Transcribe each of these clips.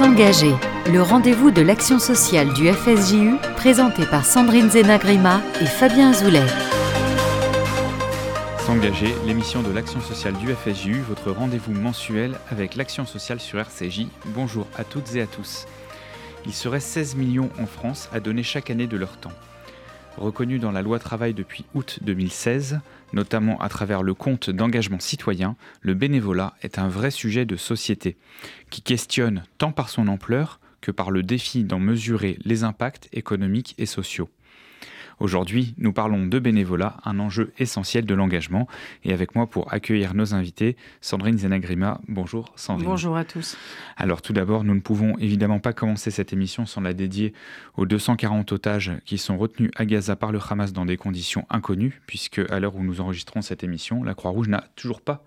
S'engager, le rendez-vous de l'action sociale du FSJU, présenté par Sandrine Zenagrima et Fabien Azoulay. S'engager, l'émission de l'action sociale du FSJU, votre rendez-vous mensuel avec l'action sociale sur RCJ. Bonjour à toutes et à tous. Il serait 16 millions en France à donner chaque année de leur temps. Reconnu dans la loi travail depuis août 2016, notamment à travers le compte d'engagement citoyen, le bénévolat est un vrai sujet de société qui questionne tant par son ampleur que par le défi d'en mesurer les impacts économiques et sociaux. Aujourd'hui, nous parlons de bénévolat, un enjeu essentiel de l'engagement. Et avec moi pour accueillir nos invités, Sandrine Zenagrima. Bonjour Sandrine. Bonjour à tous. Alors tout d'abord, nous ne pouvons évidemment pas commencer cette émission sans la dédier aux 240 otages qui sont retenus à Gaza par le Hamas dans des conditions inconnues, puisque à l'heure où nous enregistrons cette émission, la Croix-Rouge n'a toujours pas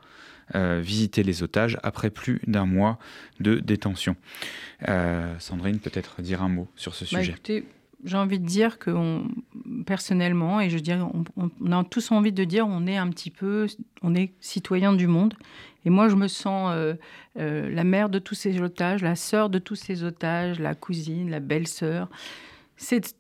euh, visité les otages après plus d'un mois de détention. Euh, Sandrine, peut-être dire un mot sur ce bah, sujet j'ai envie de dire que personnellement, et je dirais, on, on, a tous envie de dire, on est un petit peu, on est citoyen du monde. Et moi, je me sens euh, euh, la mère de tous ces otages, la sœur de tous ces otages, la cousine, la belle-sœur.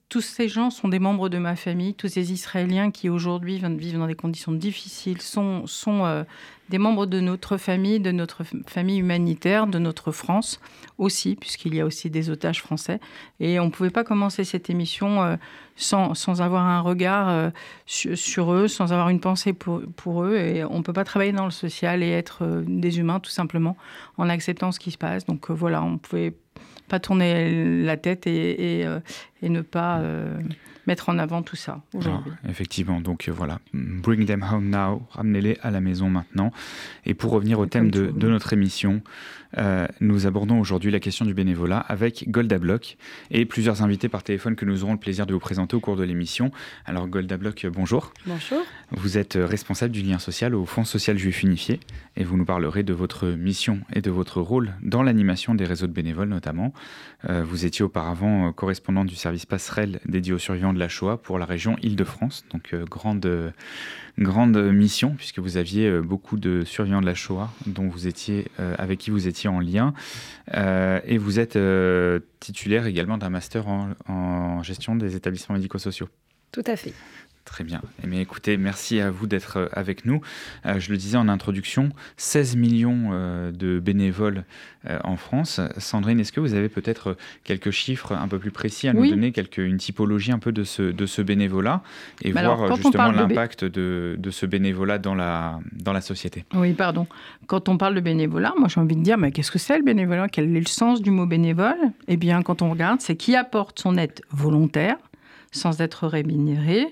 Tous ces gens sont des membres de ma famille, tous ces Israéliens qui aujourd'hui vivent dans des conditions difficiles sont, euh, des membres de notre famille, de notre famille humanitaire, de notre France aussi, puisqu'il y a aussi des otages français. Et on ne pouvait pas commencer cette émission euh, sans, avoir un regard euh, sur, eux, sans avoir une pensée pour eux. Et on ne peut pas travailler dans le social et être des humains tout simplement en acceptant ce qui se passe. Donc voilà, on pouvait pas tourner la tête et, et, euh, et ne pas euh, mettre en avant tout ça aujourd'hui. Effectivement, donc euh, voilà, bring them home now, ramenez-les à la maison maintenant. Et pour revenir au thème de, de, notre émission, euh, nous abordons aujourd'hui la question du bénévolat avec Golda Block et plusieurs invités par téléphone que nous aurons le plaisir de vous présenter au cours de l'émission. Alors Golda Block, bonjour. Bonjour. Vous êtes responsable du lien social au Fonds social juif unifié et vous nous parlerez de votre mission et de votre rôle dans l'animation des réseaux de bénévoles notamment. Euh, vous étiez auparavant correspondant du service passerelle dédié aux survivants de la Shoah pour la région Île-de-France, donc euh, grande grande mission puisque vous aviez euh, beaucoup de survivants de la Shoah dont vous étiez, euh, avec qui vous étiez en lien. Euh, et vous êtes euh, titulaire également d'un master en, en gestion des établissements médico-sociaux. Tout à fait. Très bien. Eh bien, écoutez, merci à vous d'être euh, avec nous. Euh, je le disais en introduction, 16 millions euh, de bénévoles euh, en France. Sandrine, est-ce que vous avez peut-être quelques chiffres un peu plus précis à nous Oui. donner, quelques, une typologie un peu de ce, de ce bénévolat et voir alors, justement de l'impact de, de ce bénévolat dans la, dans la société? Oui, pardon. Quand on parle de bénévolat, moi j'ai envie de dire, mais qu'est-ce que c'est le bénévolat? Quel est le sens du mot bénévole? Eh bien, quand on regarde, c'est qui apporte son aide volontaire, sans être rémunéré,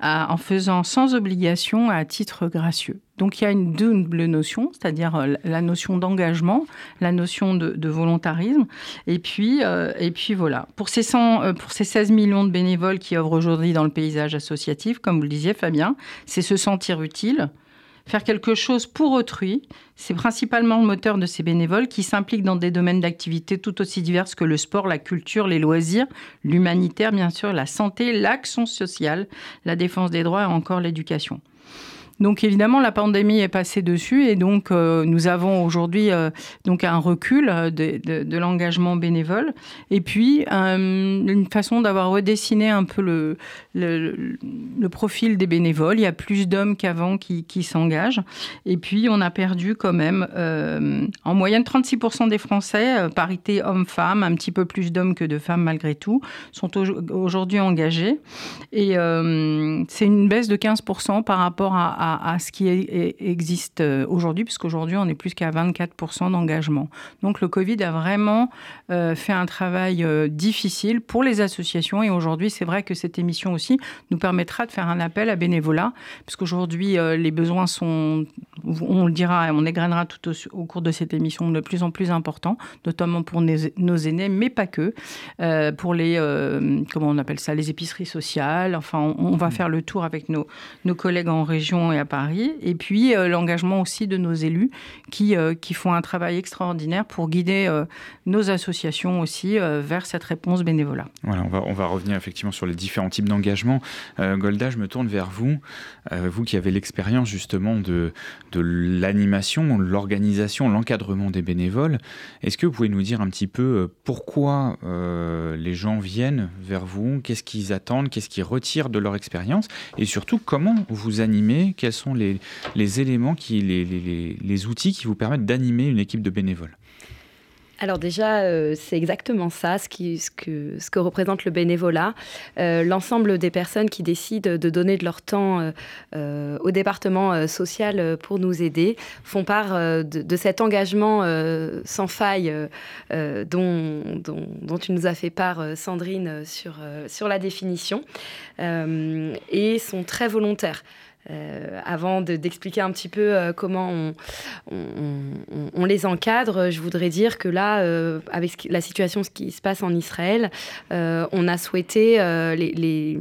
en faisant sans obligation à titre gracieux. Donc il y a une double notion, c'est-à-dire euh, la notion d'engagement, la notion de, de volontarisme, et puis, euh, et puis voilà. Pour ces, 100, euh, pour ces 16 millions de bénévoles qui œuvrent aujourd'hui dans le paysage associatif, comme vous le disiez Fabien, c'est se sentir utile, faire quelque chose pour autrui. C'est principalement le moteur de ces bénévoles qui s'impliquent dans des domaines d'activité tout aussi divers que le sport, la culture, les loisirs, l'humanitaire, bien sûr, la santé, l'action sociale, la défense des droits et encore l'éducation. Donc évidemment, la pandémie est passée dessus et donc euh, nous avons aujourd'hui euh, donc un recul euh, de, l'engagement bénévole. Et puis une façon d'avoir redessiné un peu le, profil des bénévoles. Il y a plus d'hommes qu'avant qui, s'engagent. Et puis on a perdu quand même en moyenne 36% des Français, parité hommes-femmes, un petit peu plus d'hommes que de femmes malgré tout, sont au, aujourd'hui engagés. Et c'est une baisse de 15% par rapport à à, à ce qui est, existe euh, aujourd'hui, puisqu'aujourd'hui, on est plus qu'à 24% d'engagement. Donc, le Covid a vraiment euh, fait un travail euh, difficile pour les associations. Et aujourd'hui, c'est vrai que cette émission aussi nous permettra de faire un appel à bénévolat, puisqu'aujourd'hui, euh, les besoins sont, on le dira, on égrènera tout au, au, cours de cette émission, de plus en plus importants, notamment pour nos, nos aînés, mais pas que, pour les, comment on appelle ça, les épiceries sociales. Enfin, on, on va faire le tour avec nos, nos collègues en région à Paris. Et puis l'engagement aussi de nos élus qui, qui font un travail extraordinaire pour guider nos associations aussi vers cette réponse bénévolat. Voilà, on va, on va revenir effectivement sur les différents types d'engagement. Golda, je me tourne vers vous, vous qui avez l'expérience justement de, de l'animation, l'organisation, l'encadrement des bénévoles. Est-ce que vous pouvez nous dire un petit peu pourquoi les gens viennent vers vous? Qu'est-ce qu'ils attendent? Qu'est-ce qu'ils retirent de leur expérience? Et surtout, comment vous animez? Quels sont les, éléments, qui, les outils qui vous permettent d'animer une équipe de bénévoles? Alors déjà, euh, c'est exactement ça, ce, que, représente le bénévolat. Euh, l'ensemble des personnes qui décident de donner de leur temps euh, au département social pour nous aider font part de, cet engagement sans faille dont, tu nous as fait part, Sandrine, sur, sur la définition, et sont très volontaires. Euh, avant d'expliquer un petit peu euh, comment on, les encadre, je voudrais dire que là, euh, avec la situation ce qui se passe en Israël, on a souhaité les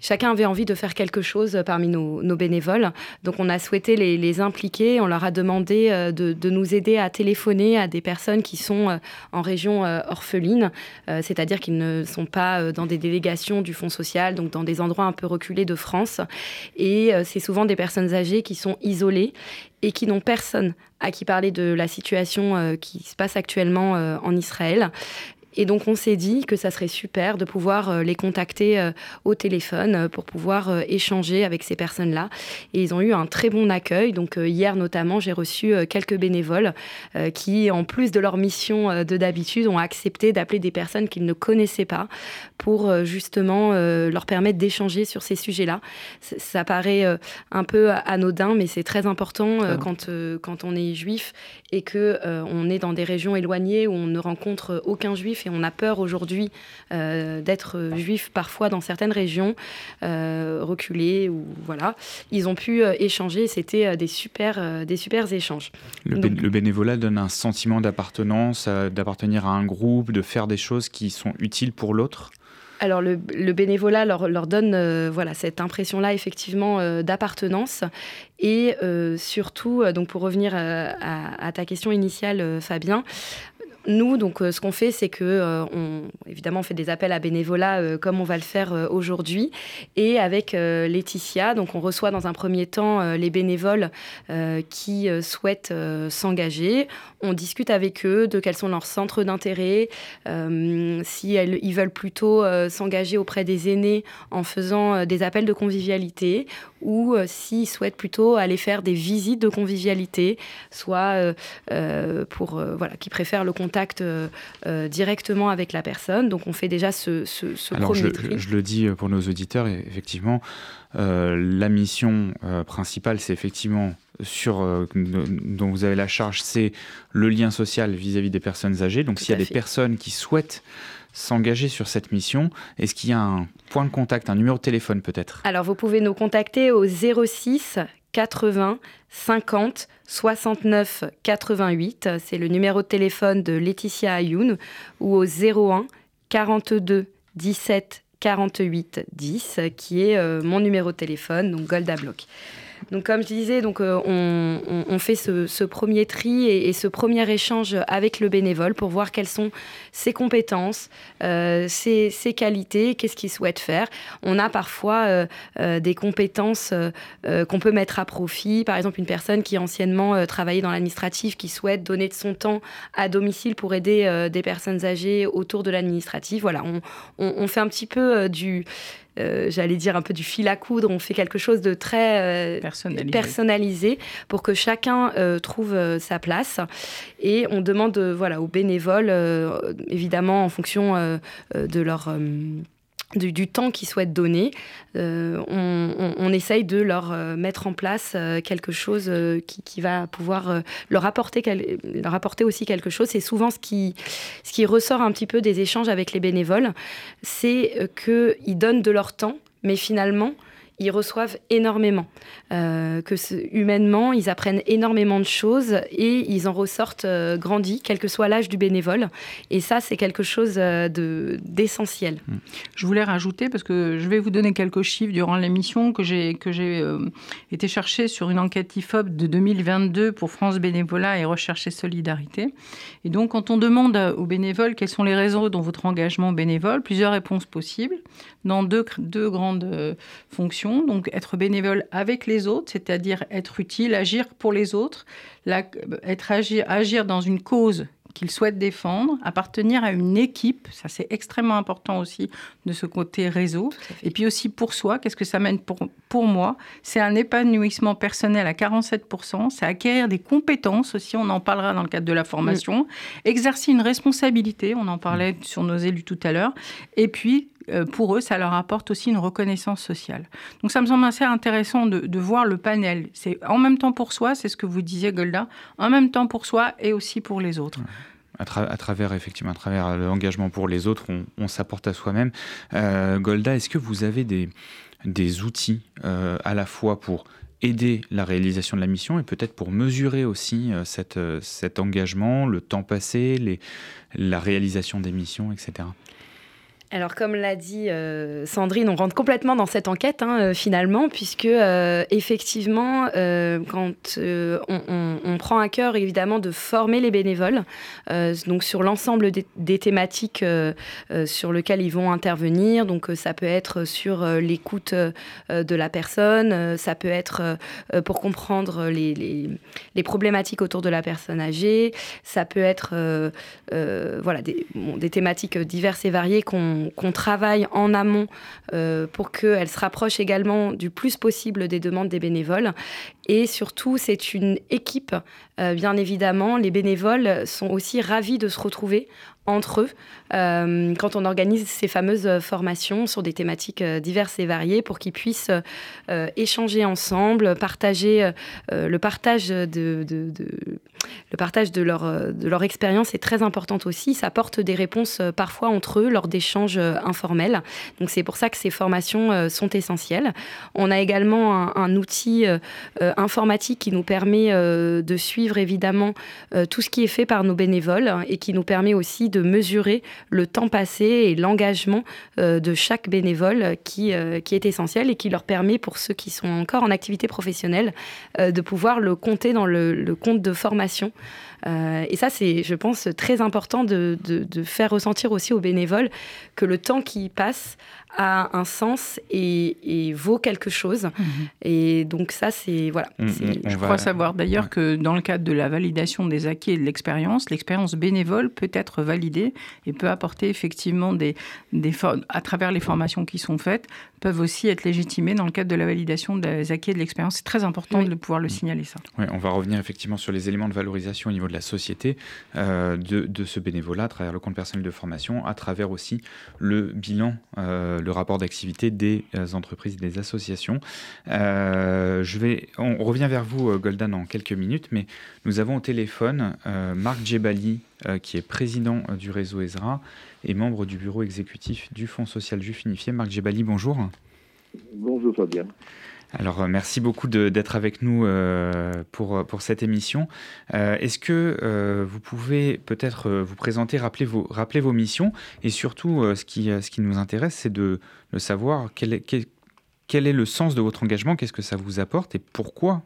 chacun avait envie de faire quelque chose parmi nos, bénévoles. Donc on a souhaité les, impliquer, on leur a demandé euh, de, nous aider à téléphoner à des personnes qui sont euh, en région euh, orpheline, c'est-à-dire qu'ils ne sont pas dans des délégations du Fonds social, donc dans des endroits un peu reculés de France. Et c'est souvent des personnes âgées qui sont isolées et qui n'ont personne à qui parler de la situation qui se passe actuellement en Israël. Et donc on s'est dit que ça serait super de pouvoir euh, les contacter euh, au téléphone euh, pour pouvoir échanger avec ces personnes-là. Et ils ont eu un très bon accueil. Donc hier notamment, j'ai reçu quelques bénévoles qui, en plus de leur mission de d'habitude, ont accepté d'appeler des personnes qu'ils ne connaissaient pas pour justement leur permettre d'échanger sur ces sujets-là. Ça paraît un peu anodin, mais c'est très important quand, quand on est juif et que on est dans des régions éloignées où on ne rencontre aucun juif et on a peur aujourd'hui euh, d'être juif parfois dans certaines régions euh, reculées ou voilà. Ils ont pu euh, échanger, c'était des super des super échanges. Le, le, bénévolat donne un sentiment d'appartenance, d'appartenir à un groupe, de faire des choses qui sont utiles pour l'autre? Alors le, bénévolat leur, leur donne euh, voilà cette impression-là effectivement euh, d'appartenance et euh, surtout donc pour revenir à, ta question initiale Fabien. Nous, donc, ce qu'on fait, c'est que, on, évidemment, on fait des appels à bénévolat comme on va le faire aujourd'hui. Et avec Laetitia, donc, on reçoit dans un premier temps les bénévoles qui souhaitent s'engager. On discute avec eux de quels sont leurs centres d'intérêt, si ils veulent plutôt s'engager auprès des aînés en faisant euh, des appels de convivialité ou euh, s'ils souhaitent plutôt aller faire des visites de convivialité, soit euh, pour voilà, qui préfèrent le contact directement avec la personne. Donc on fait déjà ce, ce, Alors je, je, le dis pour nos auditeurs, effectivement, la mission principale, c'est effectivement sur dont vous avez la charge, c'est le lien social vis-à-vis des personnes âgées. Donc s'il y a des personnes qui souhaitent s'engager sur cette mission Est-ce qu'il y a un point de contact, un numéro de téléphone peut-être? Alors vous pouvez nous contacter au 06 80 50 69 88. C'est le numéro de téléphone de Laetitia Ayoun ou au 01 42 17 48 10 qui est euh, mon numéro de téléphone, donc Golda Block. Donc, comme je disais, donc, euh, on, fait ce, premier tri et, ce premier échange avec le bénévole pour voir quelles sont ses compétences, euh, ses, qualités, qu'est-ce qu'il souhaite faire. On a parfois euh, des compétences qu'on peut mettre à profit. Par exemple, une personne qui anciennement travaillait dans l'administratif, qui souhaite donner de son temps à domicile pour aider des personnes âgées autour de l'administratif. Voilà, on, fait un petit peu du euh, j'allais dire, un peu du fil à coudre. On fait quelque chose de très euh, personnalisé. pour que chacun euh, trouve sa place. Et on demande voilà, aux bénévoles, évidemment en fonction de leur du, temps qu'ils souhaitent donner, euh, on, essaye de leur euh, mettre en place euh, quelque chose qui, va pouvoir leur, apporter leur aussi quelque chose. C'est souvent ce qui, ce qui ressort un petit peu des échanges avec les bénévoles, c'est qu'ils donnent de leur temps, mais finalement, ils reçoivent énormément. Euh, que humainement, ils apprennent énormément de choses et ils en ressortent euh, grandis, quel que soit l'âge du bénévole. Et ça, c'est quelque chose euh, de, d'essentiel. Mmh. Je voulais rajouter, parce que je vais vous donner quelques chiffres durant l'émission que j'ai, j'ai été chercher sur une enquête IFOP de 2022 pour France Bénévolat et Recherche et Solidarité. Et donc, quand on demande aux bénévoles quels sont les réseaux dont votre engagement bénévole, plusieurs réponses possibles dans deux grandes fonctions donc être bénévole avec les autres, c'est-à-dire être utile, agir pour les autres, être agir, agir dans une cause qu'ils souhaitent défendre, appartenir à une équipe, ça c'est extrêmement important aussi de ce côté réseau. Et puis aussi pour soi, qu'est-ce que ça mène pour, pour moi? C'est un épanouissement personnel à 47%, c'est acquérir des compétences aussi, on en parlera dans le cadre de la formation, exercer une responsabilité, on en parlait mm. sur nos élus tout à l'heure, et puis euh, pour eux, ça leur apporte aussi une reconnaissance sociale. Donc ça me semble assez intéressant de, voir le panel. C'est en même temps pour soi, c'est ce que vous disiez Golda, en même temps pour soi et aussi pour les autres. À, travers effectivement à travers l'engagement pour les autres, on, s'apporte à soi-même. Euh, Golda, est-ce que vous avez des, outils euh, à la fois pour aider la réalisation de la mission et peut-être pour mesurer aussi cet engagement, le temps passé, la réalisation des missions, etc. Alors, comme l'a dit euh, Sandrine, on rentre complètement dans cette enquête hein, euh, finalement, puisque euh, effectivement, quand on, prend à cœur évidemment de former les bénévoles, donc sur l'ensemble des, thématiques sur lesquelles ils vont intervenir, donc ça peut être sur l'écoute de la personne, ça peut être pour comprendre les, problématiques autour de la personne âgée, ça peut être voilà des, des thématiques diverses et variées qu'on qu'on travaille en amont euh, pour qu'elle se rapproche également du plus possible des demandes des bénévoles. Et surtout, c'est une équipe, euh, bien évidemment. Les bénévoles sont aussi ravis de se retrouver entre eux euh, quand on organise ces fameuses formations sur des thématiques diverses et variées pour qu'ils puissent échanger ensemble, partager le partage de, le partage de leur, de leur expérience est très important aussi. Ça apporte des réponses parfois entre eux lors d'échanges informels. Donc c'est pour ça que ces formations sont essentielles. On a également un, outil informatique qui nous permet euh, de suivre évidemment euh, tout ce qui est fait par nos bénévoles et qui nous permet aussi de mesurer le temps passé et l'engagement euh, de chaque bénévole qui, qui est essentiel et qui leur permet, pour ceux qui sont encore en activité professionnelle, de pouvoir le compter dans le compte de formation formation et ça, c'est, je pense, très important de, de, de, faire ressentir aussi aux bénévoles que le temps qui passe a un sens et, vaut quelque chose. Mhm. Et donc ça, c'est... Voilà. Mm, je crois savoir d'ailleurs que dans le cadre de la validation des acquis et de l'expérience, l'expérience bénévole peut être validée et peut apporter effectivement des, des à travers les formations qui sont faites, peuvent aussi être légitimées dans le cadre de la validation des acquis et de l'expérience. C'est très important de pouvoir le mm. signaler, ça. Oui, on va revenir effectivement sur les éléments de valorisation au niveau de la société euh, de, de, ce bénévolat à travers le compte personnel de formation, à travers aussi le bilan euh, le rapport d'activité des euh, entreprises et des associations. Je vais, on revient vers vous, Goldan, en quelques minutes, mais nous avons au téléphone Marc Djebali, qui est président du réseau ESRA et membre du bureau exécutif du Fonds social juif unifié. Marc Djebali, bonjour. Bonjour Fabien. Alors, euh, merci beaucoup d'être avec nous euh, pour, pour cette émission. Euh, est-ce que vous pouvez peut-être vous présenter, rappeler vos, rappeler vos missions et surtout, ce, qui, ce qui nous intéresse, c'est de, savoir quel est, quel, est le sens de votre engagement, qu'est-ce que ça vous apporte et pourquoi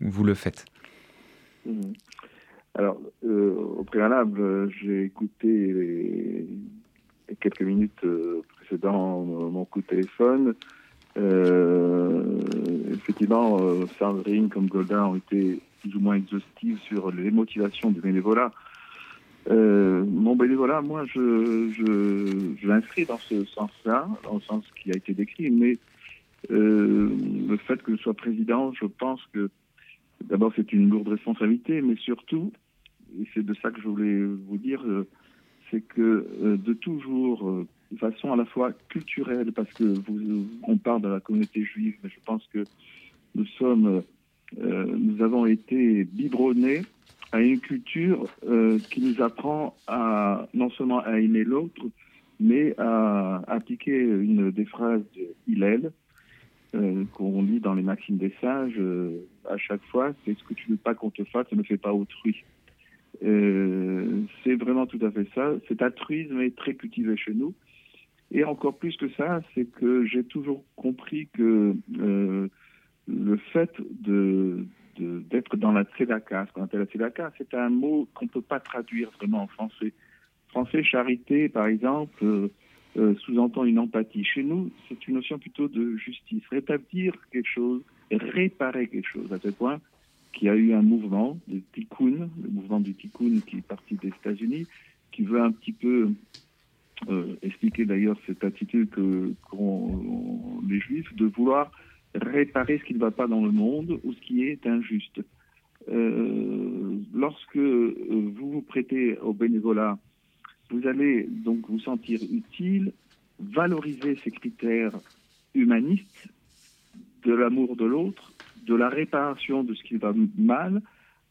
vous, le faites? Mmh. Alors, au préalable, j'ai écouté les, quelques minutes précédant mon coup de téléphone. Euh, effectivement, euh, Sandrine comme Golda ont été plus ou moins exhaustives sur les motivations du bénévolat. Euh, mon bénévolat, moi, je, je, je l'inscris dans ce sens-là, dans le sens qui a été décrit, mais euh, le fait que je sois président, je pense que d'abord c'est une lourde responsabilité, mais surtout, et c'est de ça que je voulais vous dire, euh, c'est que euh, de toujours de façon à la fois culturelle, parce que vous, on parle de la communauté juive, mais je pense que nous sommes, euh, nous avons été biberonnés à une culture euh, qui nous apprend à non seulement à aimer l'autre, mais à appliquer une des phrases de Hillel, qu'on lit dans les maximes des sages à chaque fois, c'est ce que tu ne veux pas qu'on te fasse, ne fais pas autrui. C'est vraiment tout à fait ça. Cet altruisme est très cultivé chez nous. Et encore plus que ça, c'est que j'ai toujours compris que le fait d'être dans la tzedaka, ce qu'on appelle la tzedaka, c'est un mot qu'on ne peut pas traduire vraiment en français. Français, charité, par exemple, euh, euh, sous-entend une empathie. Chez nous, c'est une notion plutôt de justice. Rétablir quelque chose, réparer quelque chose, à tel point qu'il y a eu un mouvement de tikkun, le mouvement du tikkun qui est parti des États-Unis, qui veut un petit peu euh, expliquer d'ailleurs cette attitude que qu'ont les Juifs de vouloir réparer ce qui ne va pas dans le monde ou ce qui est injuste. Euh, lorsque euh, vous vous prêtez au bénévolat, vous allez donc vous sentir utile, valoriser ces critères humanistes de l'amour de l'autre, de la réparation de ce qui va mal,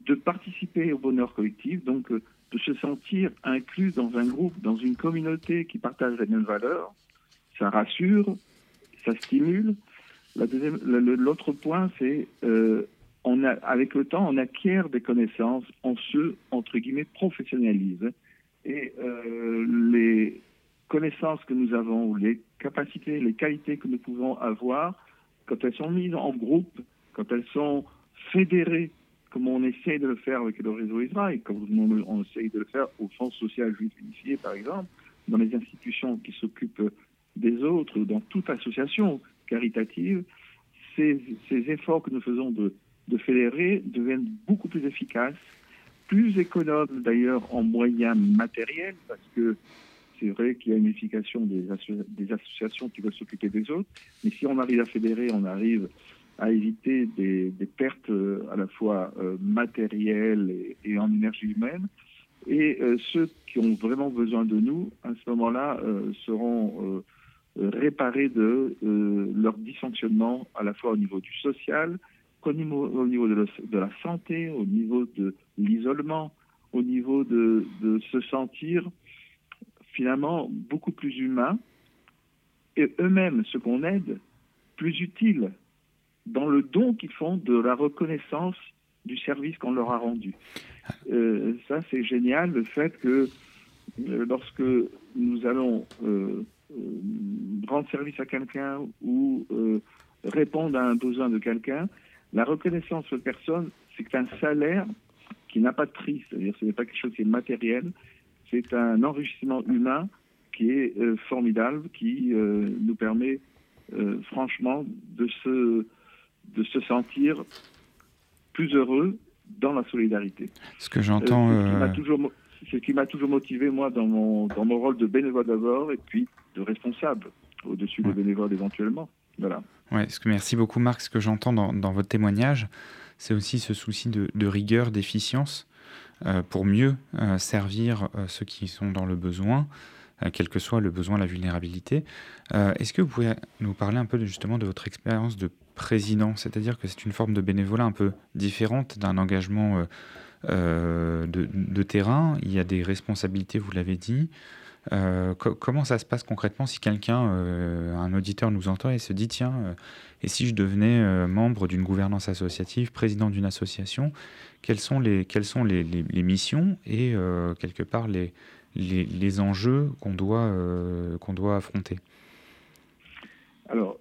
de participer au bonheur collectif, donc euh, de se sentir inclus dans un groupe, dans une communauté qui partage les mêmes valeurs. Ça rassure, ça stimule, L'autre point, c'est euh, avec le temps, on acquiert des connaissances, on se, entre guillemets, professionnalise. Et euh, les connaissances que nous avons, les capacités, les qualités que nous pouvons avoir, quand elles sont mises en groupe, quand elles sont fédérées, comme on essaie de le faire avec le réseau Israël, comme on, essaie de le faire au Fonds social juif unifié, par exemple, dans les institutions qui s'occupent des autres, dans toute association, caritative, ces, efforts que nous faisons de, fédérer deviennent beaucoup plus efficaces, plus économes d'ailleurs en moyens matériels, parce que c'est vrai qu'il y a une effication des, associations qui veulent s'occuper des autres, mais si on arrive à fédérer, on arrive à éviter des, pertes euh, à la fois euh, matérielles et, en énergie humaine. Et euh, ceux qui ont vraiment besoin de nous, à ce moment-là, seront réparer de leur dysfonctionnement à la fois au niveau du social, au niveau de, la santé, au niveau de l'isolement, au niveau de, se sentir finalement beaucoup plus humain et eux-mêmes, ce qu'on aide, plus utiles dans le don qu'ils font de la reconnaissance du service qu'on leur a rendu. Euh, ça, c'est génial, le fait que lorsque nous allons euh, rendre service à quelqu'un ou euh, répondre à un besoin de quelqu'un, la reconnaissance de personne, c'est un salaire qui n'a pas de prix, c'est-à-dire ce n'est pas quelque chose qui est matériel, c'est un enrichissement humain qui est euh, formidable, qui nous permet franchement de se, de se sentir plus heureux dans la solidarité. Ce que j'entends... c'est ce qui m'a toujours motivé, moi, dans mon, dans mon rôle de bénévole d'abord, et puis de responsables au-dessus des bénévoles éventuellement. Voilà. Ouais, ce que, merci beaucoup Marc. Ce que j'entends dans, dans, votre témoignage, c'est aussi ce souci de, de rigueur, d'efficience euh, pour mieux euh, servir euh, ceux qui sont dans le besoin, quel que soit le besoin, la vulnérabilité. Est-ce que vous pouvez nous parler un peu justement de votre expérience de président C'est-à-dire que c'est une forme de bénévolat un peu différente d'un engagement de, de, terrain. Il y a des responsabilités, vous l'avez dit. Euh, comment ça se passe concrètement si quelqu'un, euh, un auditeur nous entend et se dit tiens, euh, et si je devenais membre d'une gouvernance associative, président d'une association, quelles sont les, quelles sont les, les, missions et quelque part les, les, enjeux qu'on doit, qu'on doit affronter? Alors,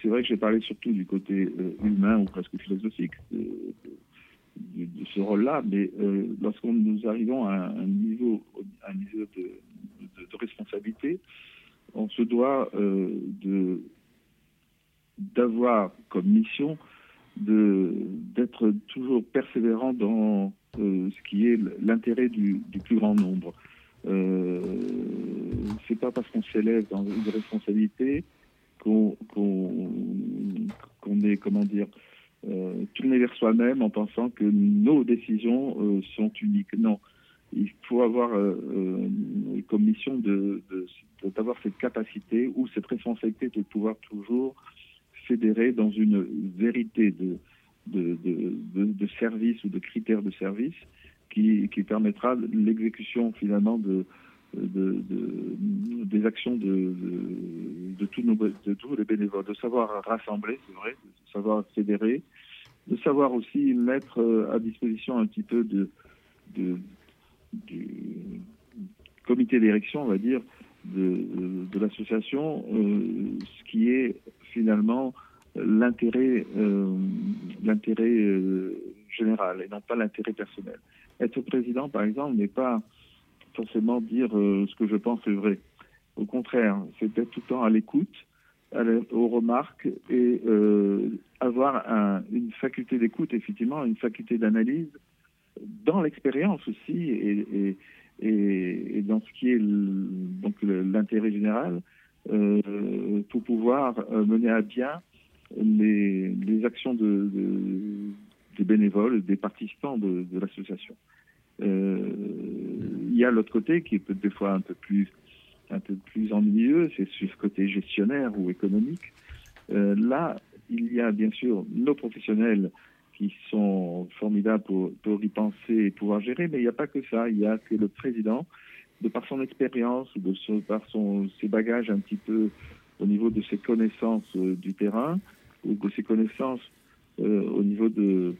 c'est vrai que j'ai parlé surtout du côté humain ou presque philosophique de, ce rôle-là, mais euh, lorsqu'on nous arrivons à un niveau, un niveau de, responsabilité, on se doit euh, d'avoir comme mission d'être toujours persévérant dans euh, ce qui est l'intérêt du, du, plus grand nombre. Euh, c'est pas parce qu'on s'élève dans une responsabilité qu'on qu'on est comment dire euh, tourner vers soi-même en pensant que nos décisions euh, sont uniques. Non, il faut avoir euh, euh comme mission de, d'avoir cette capacité ou cette responsabilité de pouvoir toujours fédérer dans une vérité de, de, de, de service ou de critères de service qui, qui permettra l'exécution finalement de, des actions de, tous les bénévoles, de savoir rassembler, c'est vrai, de savoir fédérer, de savoir aussi mettre à disposition un petit peu du comité d'érection, on va dire, de, l'association, euh, ce qui est finalement l'intérêt euh, l'intérêt euh, général et non pas l'intérêt personnel. Être président, par exemple, n'est pas forcément dire ce que je pense est vrai. Au contraire, c'est être tout le temps à l'écoute, aux remarques et avoir un, une faculté d'écoute, effectivement, une faculté d'analyse dans l'expérience aussi et, et, dans ce qui est l'intérêt général euh, pour pouvoir euh, mener à bien les, actions de, de, des bénévoles, des participants de, l'association. Euh, y a l'autre côté qui est peut-être des fois un peu plus un peu plus ennuyeux, c'est sur ce côté gestionnaire ou économique. Euh, là, il y a bien sûr nos professionnels qui sont formidables pour, y penser et pouvoir gérer, mais il n'y a pas que ça. Il y a que le président, de par son expérience, de par son, ses bagages un petit peu au niveau de ses connaissances euh, du terrain, ou de ses connaissances euh, au niveau de,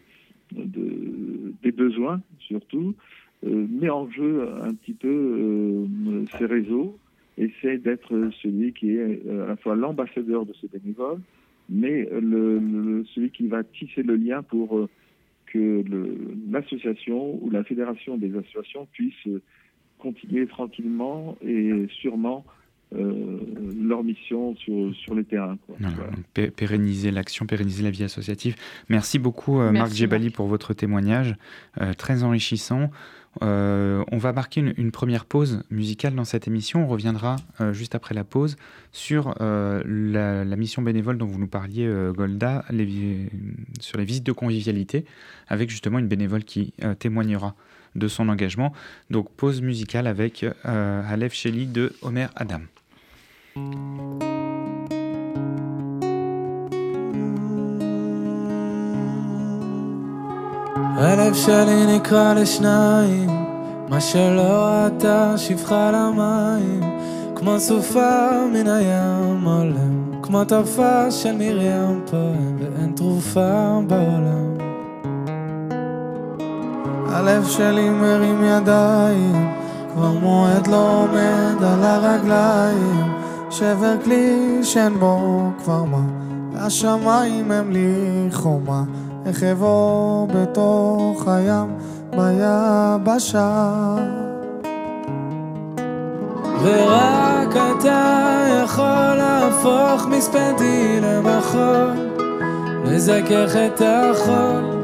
de, des besoins surtout, met en jeu un petit peu euh, ses réseaux, essaie d'être celui qui est à la fois l'ambassadeur de ses bénévoles, mais le, celui qui va tisser le lien pour euh, que l'association ou la fédération des associations puisse continuer tranquillement et sûrement euh, leur mission sur, sur les terrains. Pérenniser l'action, pérenniser la vie associative. Merci beaucoup euh, Marc Gebali pour votre témoignage, très enrichissant. Euh, on va marquer une, première pause musicale dans cette émission. On reviendra euh, juste après la pause sur euh, la, mission bénévole dont vous nous parliez, Golda, sur les visites de convivialité, avec justement une bénévole qui témoignera de son engagement. Donc pause musicale avec Aleph Sheli de Omer Adam. הלב שלי נקרע לשניים, מה שלא ראתה שפחה למים, כמו סופה מן הים עולם, כמו טרפה של מרים פועם, ואין תרופה בעולם. הלב שלי מרים ידיים, כבר מועד לא עומד על הרגליים, שבר כלי שאין בו כבר מה, והשמיים הם לי חומה. איך אבוא בתוך הים ביבשה ורק אתה יכול להפוך מספדי למחול לזכך את החול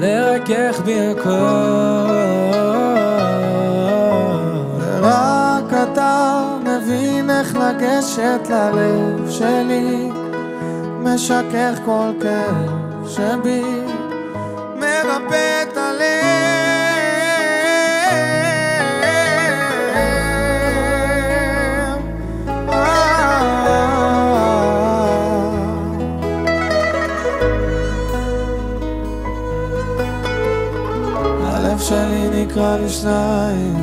לרכך בי הכל. ורק אתה מבין איך לגשת ללב שלי משכך כל כאב שבי, מרפא את הלב. הלב שלי נקרא לשניים,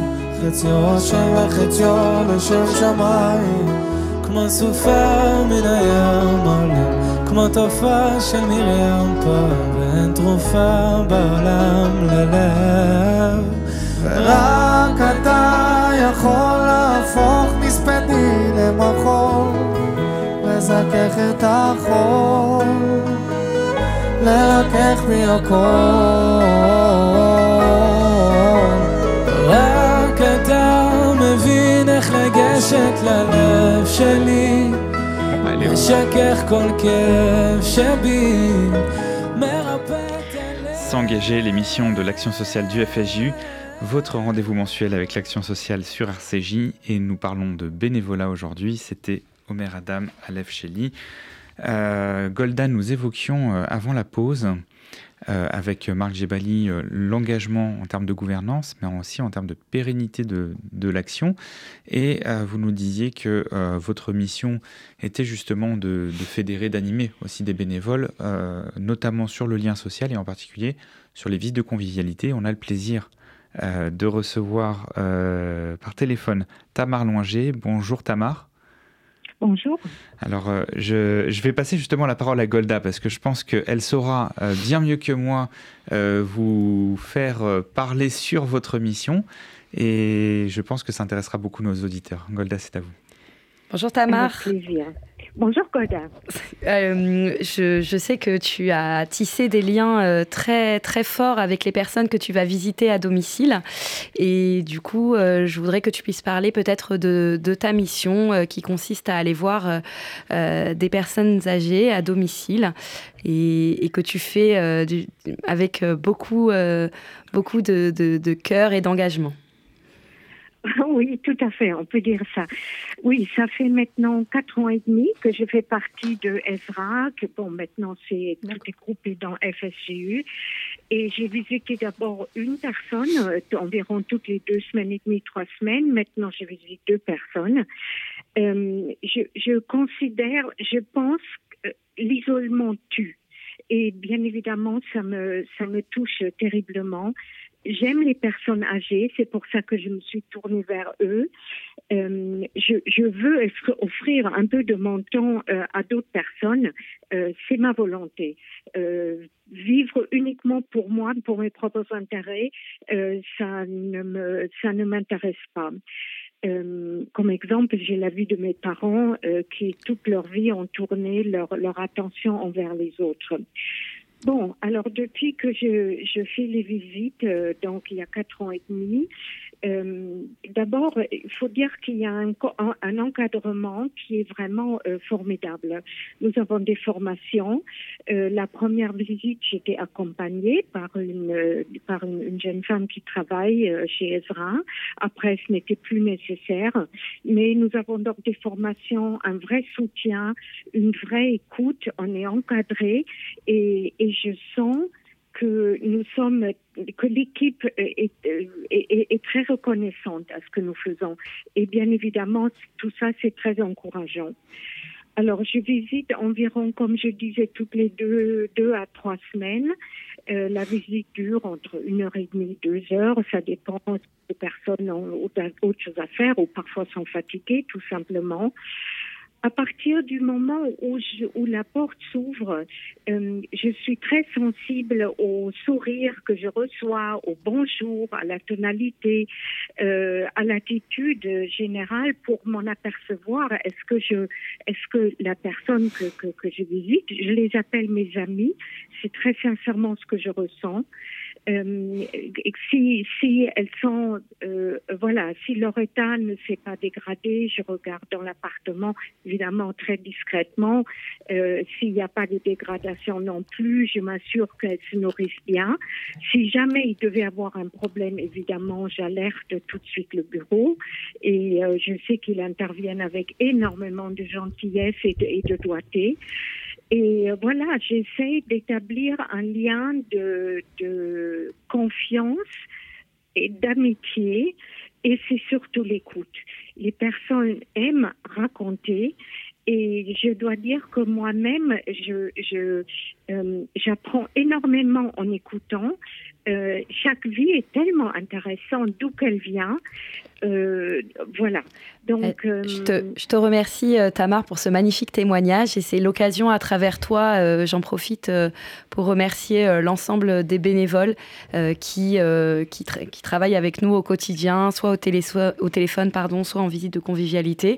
חציו השם וחציו לשם שמיים, כמו סופה מן הים עולה. כמו תופעה של מרים פעם, ואין תרופה בעולם ללב. ורק אתה יכול להפוך מספדי למחול, לזכך את החול, לרכך בי. רק אתה מבין איך לגשת ללב שלי. S'engager, l'émission de l'action sociale du FSJU, votre rendez-vous mensuel avec l'action sociale sur RCJ, et nous parlons de bénévolat aujourd'hui. C'était Omer Adam, Aleph Sheli. Euh, Golda, nous évoquions euh, avant la pause euh, avec Marc Gebali euh, l'engagement en termes de gouvernance, mais aussi en termes de pérennité de, l'action. Et euh, vous nous disiez que votre mission était justement de, fédérer, d'animer aussi des bénévoles, notamment sur le lien social et en particulier sur les visites de convivialité. On a le plaisir de recevoir par téléphone Tamar Loinger. Bonjour Tamar. Bonjour. Alors, je, je, vais passer justement la parole à Golda parce que je pense qu'elle saura bien mieux que moi vous faire parler sur votre mission et je pense que ça intéressera beaucoup nos auditeurs. Golda, c'est à vous. Bonjour Tamar. Bonjour Golda. Euh, je, sais que tu as tissé des liens euh, très très forts avec les personnes que tu vas visiter à domicile. Et du coup, euh, je voudrais que tu puisses parler peut-être de, ta mission qui consiste à aller voir des personnes âgées à domicile et, que tu fais avec beaucoup, beaucoup de, de cœur et d'engagement. Oui, tout à fait, on peut dire ça. Oui, ça fait maintenant quatre ans et demi que je fais partie de ESRA, que bon, maintenant c'est tout est groupé dans FSGU. Et j'ai visité d'abord une personne, euh, environ toutes les deux semaines et demie, trois semaines. Maintenant, je visite deux personnes. Euh, je, je, considère, je pense que l'isolement tue. Et bien évidemment, ça me, ça me touche terriblement j'aime les personnes âgées, c'est pour ça que je me suis tournée vers eux. Euh, je, veux offrir un peu de mon temps euh, à d'autres personnes, euh, c'est ma volonté. Vivre uniquement pour moi, pour mes propres intérêts, ça ne m'intéresse pas. comme exemple, j'ai la vie de mes parents qui toute leur vie ont tourné leur attention envers les autres. Bon, alors depuis que je, je fais les visites, euh, donc il y a quatre ans et demi, euh, D'abord, il faut dire qu'il y a un, un, encadrement qui est vraiment euh, formidable. Nous avons des formations. Euh, la première visite, j'étais accompagnée par une par une, une, jeune femme qui travaille euh, chez Ezra. Après, ce n'était plus nécessaire, mais nous avons donc des formations, un vrai soutien, une vraie écoute. On est encadré et, et je sens que nous sommes, que l'équipe est, est, très reconnaissante à ce que nous faisons. Et bien évidemment, tout ça, c'est très encourageant. Alors, je visite environ, comme je disais, toutes les deux, deux à trois semaines. Euh, la visite dure entre une heure et demie, deux heures. Ça dépend des personnes ont autre chose à faire ou parfois sont fatiguées, tout simplement à partir du moment où, la porte s'ouvre, euh, je suis très sensible au sourire que je reçois, au bonjour, à la tonalité, euh, à l'attitude générale pour m'en apercevoir. Est-ce que je, est-ce que la personne que, que, que je visite, je les appelle mes amis, c'est très sincèrement ce que je ressens. Euh, si, si elles sont, euh, voilà, si leur état ne s'est pas dégradé, je regarde dans l'appartement, évidemment très discrètement. Euh, S'il n'y a pas de dégradation non plus, je m'assure qu'elles se nourrissent bien. Si jamais il devait avoir un problème, évidemment, j'alerte tout de suite le bureau et euh, je sais qu'ils interviennent avec énormément de gentillesse et de, et de doigté. Et euh, voilà, j'essaie d'établir un lien de, confiance et d'amitié, et c'est surtout l'écoute. Les personnes aiment raconter, et je dois dire que moi-même, je, euh, j'apprends énormément en écoutant. Euh, chaque vie est tellement intéressante, d'où qu'elle vient. Euh, voilà. Donc, euh, je, te, je, te, remercie, euh, Tamar, pour ce magnifique témoignage. Et c'est l'occasion, à travers toi, j'en profite pour remercier l'ensemble des bénévoles qui, qui, qui, travaillent avec nous au quotidien, soit au, télé, soit au téléphone, pardon, soit en visite de convivialité.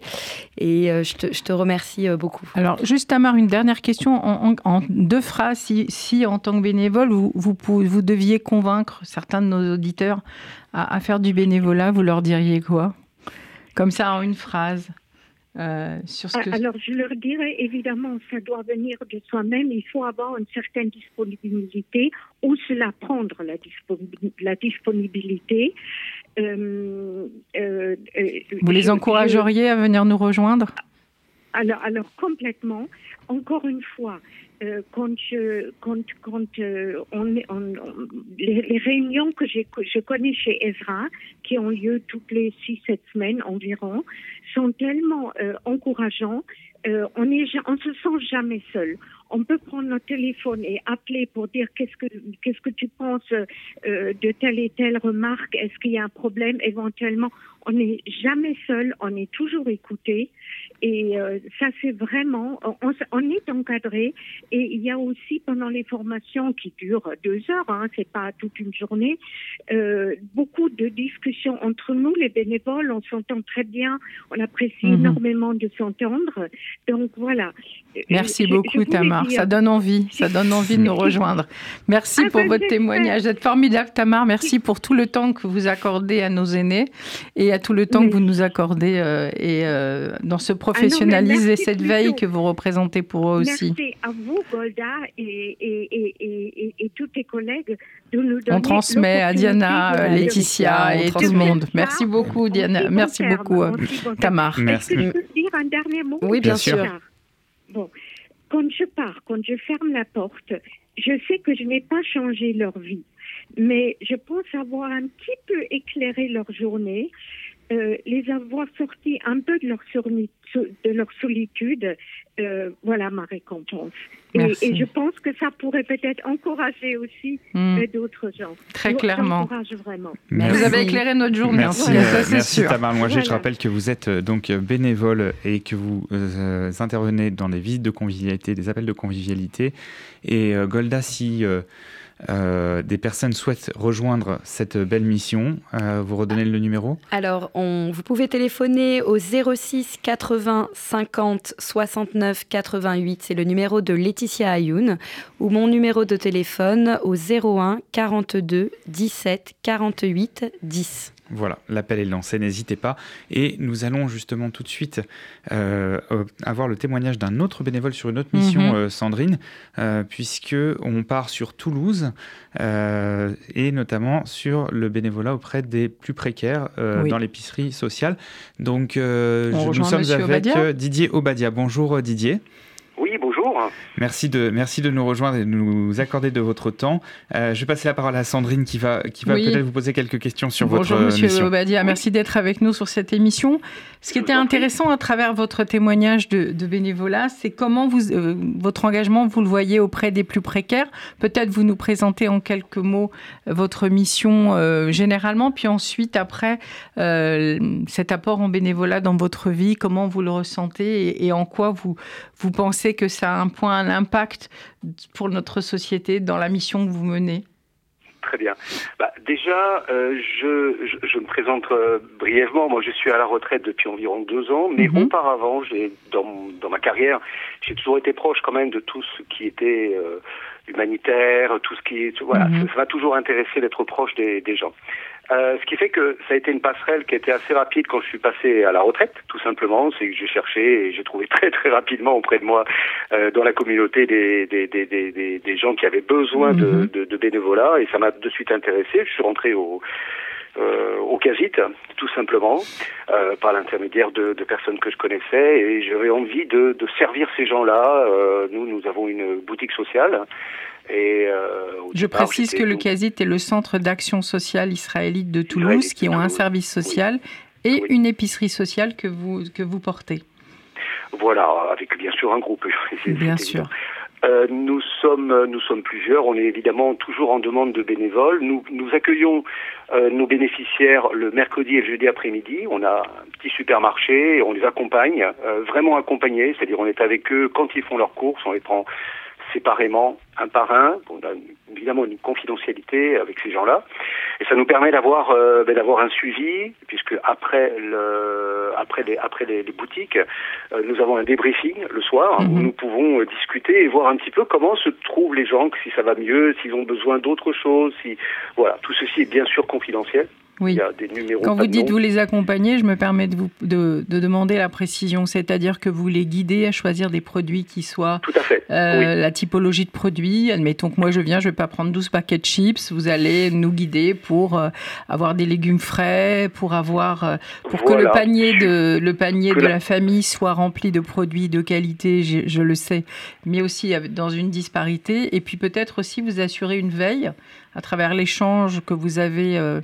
Et je te, je, te, remercie beaucoup. Alors, juste, Tamar, une dernière question en, en, deux phrases. Si, si, en tant que bénévole, vous, vous, vous deviez convaincre certains de nos auditeurs à, faire du bénévolat, vous leur diriez quoi? Comme ça, en une phrase. Euh, sur ce que... Alors, je leur dirais évidemment, ça doit venir de soi-même. Il faut avoir une certaine disponibilité ou se la prendre, la, la disponibilité. Euh, euh, vous les encourageriez à venir nous rejoindre? Alors, alors, complètement. Encore une fois, euh, quand, je, quand, quand euh, on, on, les, les, réunions que, je connais chez Ezra, qui ont lieu toutes les 6-7 semaines environ, sont tellement euh, encourageants. Euh, on ne on se sent jamais seul. On peut prendre notre téléphone et appeler pour dire qu'est-ce que qu'est-ce que tu penses euh, de telle et telle remarque, est-ce qu'il y a un problème? Éventuellement. On n'est jamais seul, on est toujours écouté. Et euh, ça, c'est vraiment, on, on, est encadré. Et il y a aussi pendant les formations qui durent deux heures, hein, c'est pas toute une journée, euh, beaucoup de discussions entre nous, les bénévoles. On s'entend très bien, on apprécie mhm. énormément de s'entendre. Donc voilà. Merci beaucoup, Tamar. Ça donne envie, ça donne envie de nous rejoindre. Merci ah pour votre témoignage. Vous êtes formidable, Tamar. Merci pour tout le temps que vous accordez à nos aînés et à tout le temps que vous nous accordez euh, et euh, dans ce projet professionnaliser cette veille que vous représentez pour eux aussi. Merci à vous, Golda, et, et, et, tous tes collègues de nous donner On transmet à Diana, Laetitia et tout le monde. Merci beaucoup, Diana. Merci beaucoup, euh, Tamar. Merci. Dire un dernier mot? Oui, bien, sûr. Bon, quand je pars, quand je ferme la porte, je sais que je n'ai pas changé leur vie, mais je pense avoir un petit peu éclairé leur journée. Euh, les avoir sortis un peu de leur, de leur solitude, euh, voilà ma récompense. Et, je pense que ça pourrait peut-être encourager aussi hmm. euh, d'autres gens. Très clairement. Vraiment. Vous avez éclairé notre journée. Merci, merci Tamar Je rappelle que vous êtes donc bénévole et que vous intervenez dans des visites de convivialité, des appels de convivialité. Et Golda, si euh, des personnes souhaitent rejoindre cette belle mission, euh, vous redonnez le numéro? Alors, on, vous pouvez téléphoner au 06 80 50 69 88, c'est le numéro de Laetitia Ayoun, ou mon numéro de téléphone au 01 42 17 48 10. Voilà, l'appel est lancé, n'hésitez pas. Et nous allons justement tout de suite euh, avoir le témoignage d'un autre bénévole sur une autre mission, mhm. euh, Sandrine, euh, puisque on part sur Toulouse et notamment sur le bénévolat auprès des plus précaires dans l'épicerie sociale. Donc, nous sommes avec Didier Obadia. Bonjour Didier. Oui, bonjour. Merci de, merci de nous rejoindre et de nous accorder de votre temps. Euh, je vais passer la parole à Sandrine qui va, qui va peut-être vous poser quelques questions sur votre mission. Bonjour Monsieur Obadia, merci d'être avec nous sur cette émission. Ce qui était intéressant à travers votre témoignage de, bénévolat, c'est comment vous, euh, votre engagement, vous le voyez auprès des plus précaires. Peut-être vous nous présentez en quelques mots euh, votre mission généralement, puis ensuite après cet apport en bénévolat dans votre vie, comment vous le ressentez et, et en quoi vous, vous pensez que ça a un point, un impact pour notre société dans la mission que vous menez Très bien. Bah, déjà, euh, je, je, me présente euh, brièvement. Moi, je suis à la retraite depuis environ deux ans, mais mhm. auparavant, j'ai dans, dans ma carrière, j'ai toujours été proche quand même de tout ce qui était euh, humanitaire, tout ce qui voilà, mhm. ça m'a toujours intéressé d'être proche des, des gens. Euh, ce qui fait que ça a été une passerelle qui était assez rapide quand je suis passé à la retraite, tout simplement. C'est que j'ai cherché et j'ai trouvé très très rapidement auprès de moi, euh, dans la communauté, des, des, des, des, des gens qui avaient besoin de, mhm. de, de, bénévolat et ça m'a de suite intéressé. Je suis rentré au, au Casit, tout simplement, euh, par l'intermédiaire de, de, personnes que je connaissais et j'avais envie de, de servir ces gens-là. Euh, nous, nous avons une boutique sociale euh, Je précise que le CASIT est le centre d'action sociale israélite de Toulouse, qui ont un service social et une épicerie sociale que vous, que vous portez. Voilà, avec bien sûr un groupe. Bien sûr. Euh, nous sommes nous sommes plusieurs. On est évidemment toujours en demande de bénévoles. Nous nous accueillons euh, nos bénéficiaires le mercredi et le jeudi après-midi. On a un petit supermarché on les accompagne, vraiment accompagnés. C'est-à-dire on est avec eux quand ils font leurs courses. On les prend séparément, un par un. On a évidemment une confidentialité avec ces gens-là, et ça nous permet d'avoir euh, ben, d'avoir un suivi, puisque après le après les après les, boutiques, euh, nous avons un débriefing le soir où mhm. nous pouvons euh, discuter et voir un petit peu comment se trouvent les gens, si ça va mieux, s'ils ont besoin d'autre chose, si voilà, tout ceci est bien sûr confidentiel. Oui. Quand vous dites vous les accompagner, je me permets de vous de, demander la précision, c'est-à-dire que vous les guidez à choisir des produits qui soient Tout à fait. Euh, la typologie de produits. Admettons que moi je viens, je vais pas prendre 12 paquets de chips. Vous allez nous guider pour euh, avoir des légumes frais, pour avoir euh, pour que le panier de le panier de la... famille soit rempli de produits de qualité. Je, je le sais, mais aussi dans une disparité. Et puis peut-être aussi vous assurer une veille à travers l'échange que vous avez euh,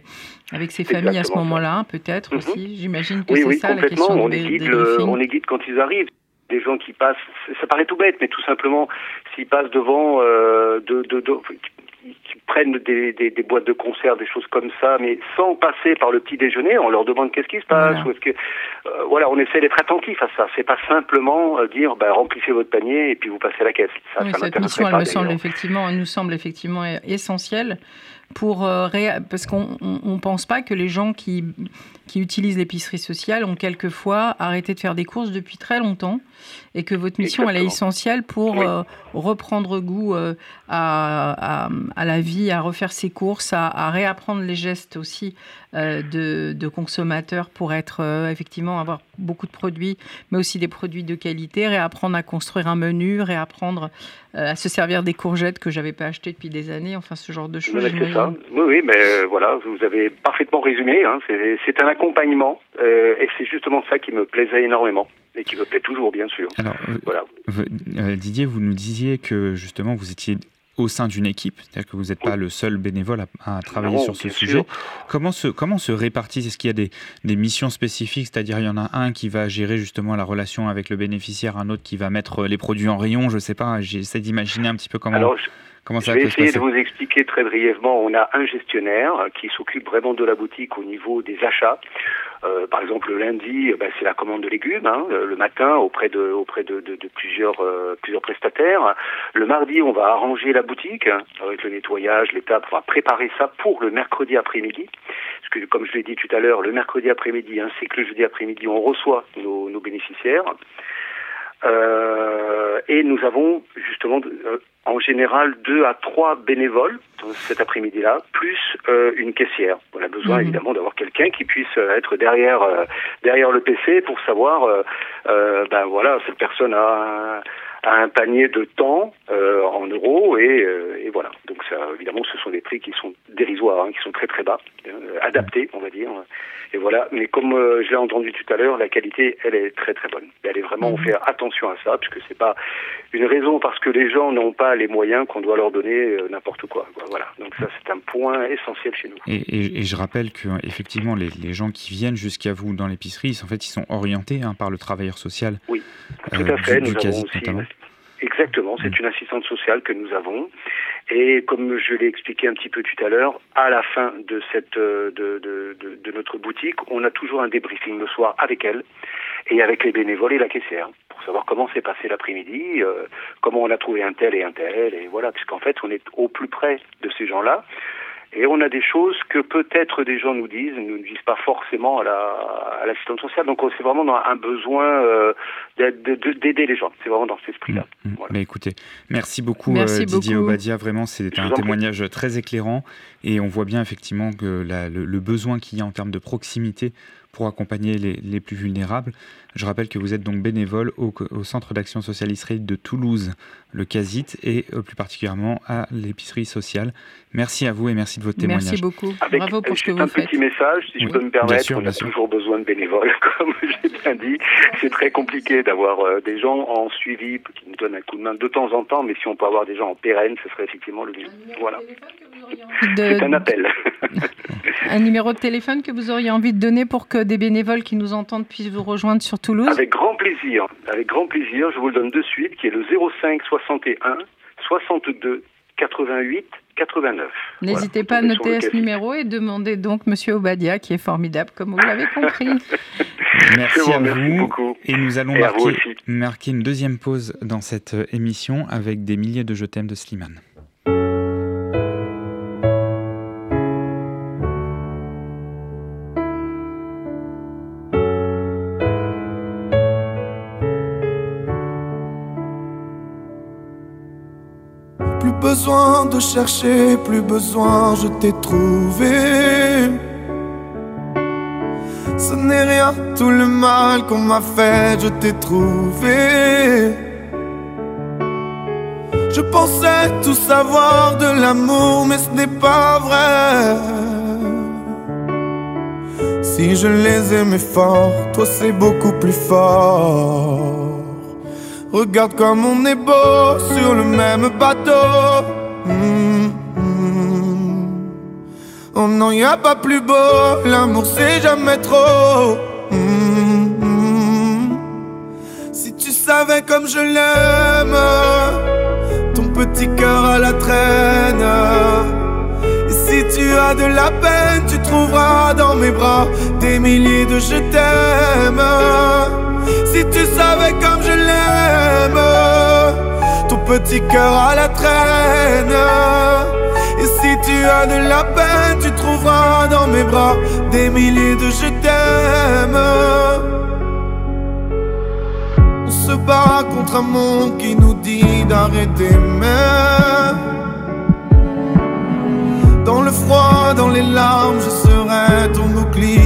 avec ces familles à ce moment-là, peut-être mhm. aussi. J'imagine que c'est ça la question on les, guide on les guide quand ils arrivent. des gens qui passent, ça paraît tout bête, mais tout simplement, s'ils passent devant euh, de, de, de, qui prennent des, des, des, boîtes de concert, des choses comme ça, mais sans passer par le petit déjeuner, on leur demande qu'est-ce qui se passe, voilà. ou est-ce que, euh, voilà, on essaie d'être attentif à ça. C'est pas simplement euh, dire, bah, remplissez votre panier et puis vous passez la caisse. Ça, oui, ça cette mission, elle me semble effectivement, elle nous semble effectivement essentielle pour euh, parce qu'on ne pense pas que les gens qui, qui utilisent l'épicerie sociale ont quelquefois arrêté de faire des courses depuis très longtemps et que votre mission Exactement. elle est essentielle pour Oui. euh, reprendre goût euh, à, à, à la vie, à refaire ses courses, à, à réapprendre les gestes aussi euh, de, de consommateurs pour être effectivement avoir beaucoup de produits, mais aussi des produits de qualité, réapprendre à construire un menu, réapprendre à se servir des courgettes que j'avais pas achetées depuis des années, enfin ce genre de choses. Oui, oui, mais voilà, vous avez parfaitement résumé. Hein. C'est un accompagnement, euh, et c'est justement ça qui me plaisait énormément et qui me plaît toujours, bien sûr. Alors, Voilà. euh, Didier, vous nous disiez que justement vous étiez au sein d'une équipe, c'est-à-dire que vous n'êtes pas le seul bénévole à, à travailler Non, sur ce sujet. sûr. Comment se, comment se répartissent? Est-ce qu'il y a des, des missions spécifiques? C'est-à-dire il y en a un qui va gérer justement la relation avec le bénéficiaire, un autre qui va mettre les produits en rayon, je sais pas, j'essaie d'imaginer un petit peu comment, Alors, je, comment je ça vais peut se essayer de vous expliquer très brièvement. On a un gestionnaire qui s'occupe vraiment de la boutique au niveau des achats. Euh, par exemple, le lundi, euh, ben, c'est la commande de légumes hein, le matin auprès de auprès de, de, de plusieurs euh, plusieurs prestataires. Le mardi, on va arranger la boutique hein, avec le nettoyage, l'étape. On va préparer ça pour le mercredi après-midi. Parce que, comme je l'ai dit tout à l'heure, le mercredi après-midi ainsi que le jeudi après-midi, on reçoit nos, nos bénéficiaires. Euh, et nous avons justement euh, en général deux à trois bénévoles cet après-midi-là, plus euh, une caissière. On a besoin Mhm. évidemment d'avoir quelqu'un qui puisse euh, être derrière euh, derrière le PC pour savoir, euh, euh, ben voilà, cette personne a a un panier de temps euh, en euros et, euh, et voilà. Donc ça, évidemment, ce sont des prix qui sont dérisoires, hein, qui sont très très bas, euh, adaptés, on va dire. Et voilà. Mais comme euh, je l'ai entendu tout à l'heure, la qualité, elle est très très bonne. Elle est vraiment, on Mhm. fait attention à ça, puisque c'est pas une raison parce que les gens n'ont pas les moyens qu'on doit leur donner euh, n'importe quoi, quoi. Voilà. Donc ça, c'est un point essentiel chez nous. Et, et- et je rappelle que effectivement les, les gens qui viennent jusqu'à vous dans l'épicerie, en fait, ils sont orientés hein, par le travailleur social. Oui, euh, Tout à fait. du, nous du avons CASIT aussi notamment. Exactement, c'est Mm. une assistante sociale que nous avons. Et comme je l'ai expliqué un petit peu tout à l'heure, à la fin de cette euh, de, de, de, de notre boutique, on a toujours un débriefing le soir avec elle et avec les bénévoles et la caissière pour savoir comment s'est passé l'après-midi, euh, comment on a trouvé un tel et un tel, et voilà, puisqu'en fait on est au plus près de ces gens-là. Et on a des choses que peut-être des gens nous disent, nous ne disent pas forcément à la à l'assistante sociale. Donc c'est vraiment dans un besoin euh, d'aide- de- d'aider les gens. C'est vraiment dans cet esprit-là. Mm, mm. Voilà. Mais écoutez, merci beaucoup Merci euh, Didier beaucoup. Obadia. Vraiment, c'est un prie. témoignage très éclairant et on voit bien effectivement que la- le, le besoin qu'il y a en termes de proximité pour accompagner les, les plus vulnérables. Je rappelle que vous êtes donc bénévole au, au Centre d'action sociale israélite de Toulouse, le CASIT, et euh, plus particulièrement à l'épicerie sociale. Merci à vous et merci de votre témoignage. Merci beaucoup. Avec Bravo pour ce que vous un faites. petit message, si Oui, je peux me bien permettre, sûr, on bien a sûr. toujours besoin de bénévoles, comme j'ai bien dit. C'est très compliqué d'avoir euh, des gens en suivi qui nous donnent un coup de main de temps en temps, mais si on peut avoir des gens en pérenne, ce serait effectivement le mieux. Voilà, c'est un appel. un numéro de téléphone que vous auriez envie de donner pour que des bénévoles qui nous entendent puissent vous rejoindre sur Toulouse Avec grand plaisir, avec grand plaisir, je vous le donne de suite, qui est le 05 61 62 88 89. N'hésitez Voilà, pas à noter ce numéro et demandez donc Monsieur Obadia, qui est formidable, comme vous l'avez compris. Merci bon, à merci vous. beaucoup. Et nous allons Et marquer une deuxième pause dans cette euh, émission avec des milliers de je t'aime de Slimane. Besoin de chercher, plus besoin, je t'ai trouvé. Ce n'est rien, tout le mal qu'on m'a fait, je t'ai trouvé. Je pensais tout savoir de l'amour, mais ce n'est pas vrai. Si je les aimais fort, toi c'est beaucoup plus fort. Regarde comme on est beau sur le même bateau. Mm, mm. Oh non, y a pas plus beau, l'amour c'est jamais trop. Mm, mm. Si tu savais comme je l'aime, ton petit cœur à la traîne. Et si tu as de la peine, tu trouveras dans mes bras milliers de je t'aime. Si tu savais comme je l'aime, ton petit cœur à la traîne. Et si tu as de la peine, tu trouveras dans mes bras des milliers de je t'aime se bat contre un monde qui nous dit d'arrêter même. Dans le froid, dans les larmes, je serai ton bouclier.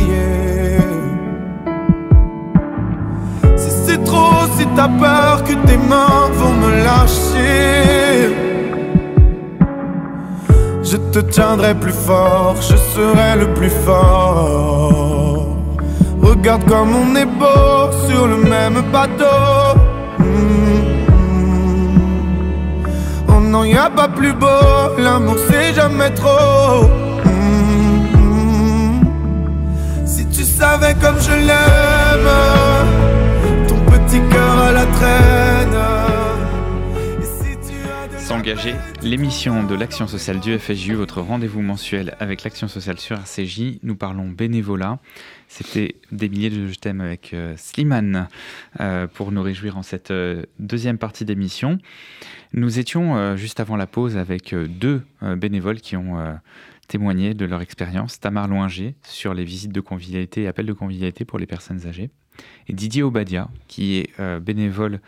Trop, si t'as peur que tes mains vont me lâcher, je te tiendrai plus fort, je serai le plus fort. Regarde comme on est beau sur le même bateau. Mmh. Oh non, y a pas plus beau, l'amour c'est jamais trop. Mmh. Si tu savais comme je l'aime, petit cœur à la traîne. S'engager, l'émission de l'action sociale du FSJU, votre rendez-vous mensuel avec l'action sociale sur RCJ. Nous parlons bénévolat. C'était des milliers de je t'aime avec euh, Slimane euh, pour nous réjouir en cette euh, deuxième partie d'émission. Nous étions juste avant la pause avec deux bénévoles qui ont témoigné de leur expérience. Tamar Loinger sur les visites de convivialité et appels de convivialité pour les personnes âgées. Et Didier Obadia qui est bénévole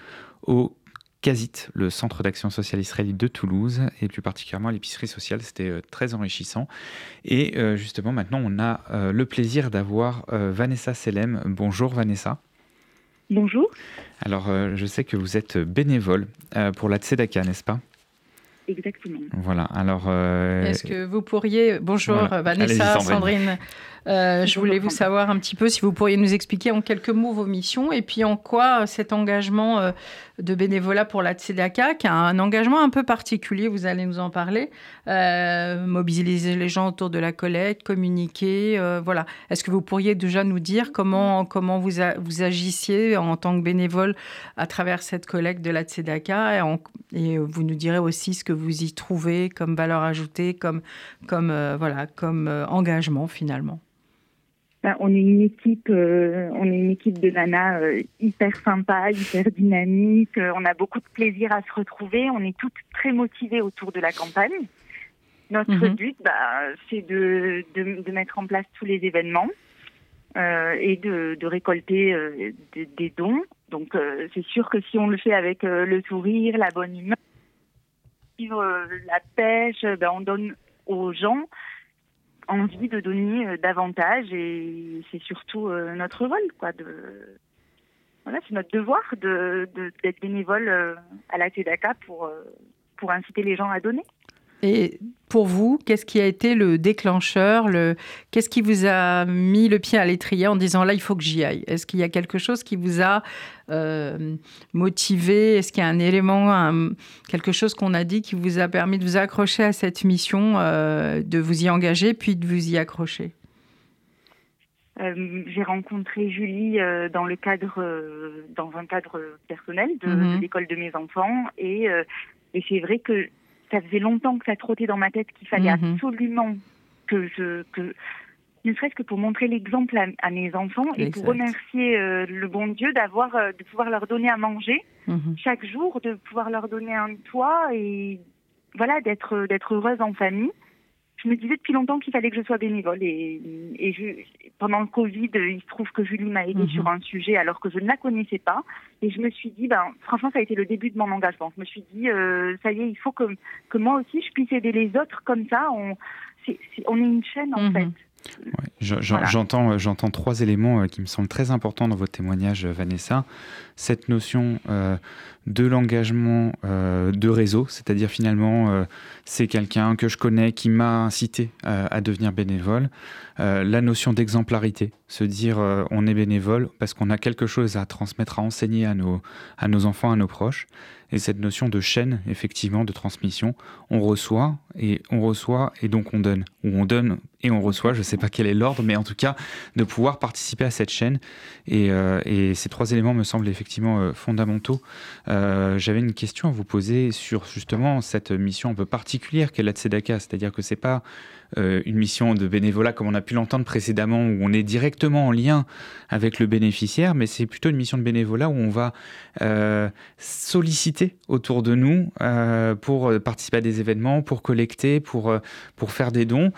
au CASIT, le Centre d'action sociale israélite de Toulouse, et plus particulièrement l'épicerie sociale. C'était euh, très enrichissant. Et euh, justement, maintenant, on a euh, le plaisir d'avoir Vanessa Selem. Bonjour Vanessa. Bonjour. Alors, je sais que vous êtes bénévole pour la Tzedaka, n'est-ce pas? Exactement. Voilà, alors... Est-ce que vous pourriez... Bonjour Vanessa, Sandrine. Euh, je voulais vous savoir un petit peu si vous pourriez nous expliquer en quelques mots vos missions et puis en quoi cet engagement euh, de bénévolat pour la Tzedaka, qui a un engagement un peu particulier, vous allez nous en parler, euh, mobiliser les gens autour de la collecte, communiquer, voilà. Est-ce que vous pourriez déjà nous dire comment, comment vous, vous agissiez en tant que bénévole à travers cette collecte de la Tzedaka et, et, vous nous direz aussi ce que vous y trouvez comme valeur ajoutée, comme, comme, voilà, comme engagement finalement? Ben, on est une équipe, euh, on est une équipe de nanas euh, hyper sympa, hyper dynamique. Euh, on a beaucoup de plaisir à se retrouver. On est toutes très motivées autour de la campagne. Notre mhm. but, bah, c'est de, de, de, mettre en place tous les événements et de, de récolter des dons. Donc, c'est sûr que si on le fait avec le sourire, la bonne humeur, la pêche, ben, on donne aux gens envie de donner euh, davantage et c'est surtout euh, notre rôle, quoi. De, voilà, c'est notre devoir de, d'être bénévole euh, à la TEDACA pour, pour inciter les gens à donner. Pour vous, qu'est-ce qui a été le déclencheur le... Qu'est-ce qui vous a mis le pied à l'étrier en disant là, il faut que j'y aille? Est-ce qu'il y a quelque chose qui vous a euh, motivé? Est-ce qu'il y a un élément, quelque chose qu'on a dit qui vous a permis de vous accrocher à cette mission, euh, de vous y engager, puis de vous y accrocher? Euh, j'ai rencontré Julie dans le cadre, dans un cadre personnel de, de l'école de mes enfants, et, et c'est vrai que ça faisait longtemps que ça trottait dans ma tête qu'il fallait mhm. absolument que je que ne serait-ce que pour montrer l'exemple à, mes enfants et pour remercier euh, le bon Dieu d'avoir euh, de pouvoir leur donner à manger mhm. chaque jour, de pouvoir leur donner un toit et voilà d'être d'être heureuse en famille je me disais depuis longtemps qu'il fallait que je sois bénévole. Et, et je, pendant le Covid, il se trouve que Julie m'a aidé mhm. sur un sujet alors que je ne la connaissais pas. Et je me suis dit, ben, franchement, ça a été le début de mon engagement. Je me suis dit, euh, ça y est, il faut que, que moi aussi, je puisse aider les autres comme ça. On, on est une chaîne, en mhm. fait. J'entends j'entends trois éléments euh, qui me semblent très importants dans votre témoignage, euh, Vanessa. Cette notion euh, de l'engagement de réseau, c'est-à-dire finalement, c'est quelqu'un que je connais qui m'a incité à devenir bénévole. la notion d'exemplarité, se dire on est bénévole parce qu'on a quelque chose à transmettre, à enseigner à nos, à nos enfants, à nos proches et cette notion de chaîne, effectivement, de transmission. On reçoit et on reçoit et donc on donne. Ou on donne et on reçoit, je ne sais pas quel est l'ordre, mais en tout cas de pouvoir participer à cette chaîne. Et, et ces trois éléments me semblent effectivement fondamentaux. J'avais une question à vous poser sur justement cette mission un peu particulière qu'est la Tzedaka, c'est-à-dire que c'est pas euh, une mission de bénévolat comme on a pu l'entendre précédemment, où on est directement en lien avec le bénéficiaire, mais c'est plutôt une mission de bénévolat où on va euh, solliciter autour de nous euh, pour participer à des événements, pour collecter, pour, pour faire des dons.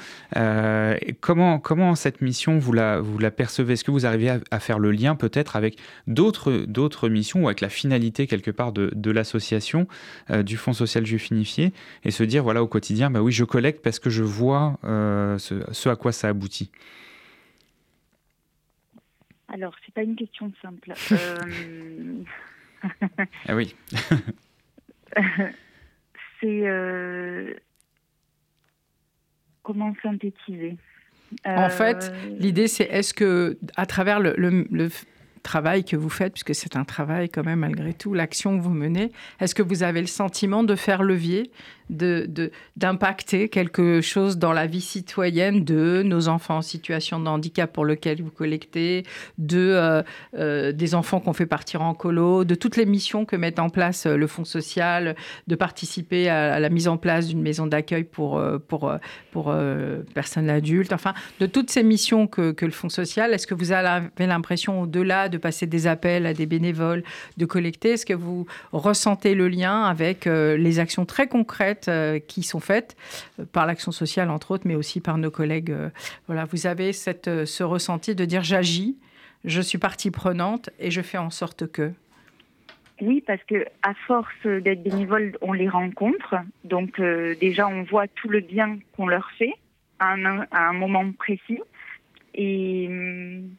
Comment, comment cette mission, vous la, vous la percevez? Est-ce que vous arrivez à, faire le lien peut-être avec d'autres, missions ou avec la finalité quelque part de, de l'association du Fonds social juif unifié et se dire, voilà, au quotidien, bah oui, je collecte parce que je vois euh, ce, à quoi ça aboutit? Alors, c'est pas une question simple. Euh, ah oui. c'est euh, comment synthétiser. En fait, l'idée c'est est-ce que à travers le, le travail que vous faites, puisque c'est un travail quand même malgré tout, l'action que vous menez, est-ce que vous avez le sentiment de faire levier d'impacter quelque chose dans la vie citoyenne de nos enfants en situation de handicap pour lequel vous collectez, de euh, euh, des enfants qu'on fait partir en colo, de toutes les missions que met en place euh, le Fonds social, de participer à, la mise en place d'une maison d'accueil pour, pour, pour personnes adultes, enfin, de toutes ces missions que, que le Fonds social, est-ce que vous avez l'impression, au-delà de passer des appels à des bénévoles, de collecter, est-ce que vous ressentez le lien avec les actions très concrètes euh, qui sont faites euh, par l'action sociale, entre autres, mais aussi par nos collègues. Euh, voilà, vous avez cette, ce ressenti de dire j'agis, je suis partie prenante et je fais en sorte que. Oui, parce que à force d'être bénévole, on les rencontre. Donc déjà, on voit tout le bien qu'on leur fait à un, à un moment précis. Et hum,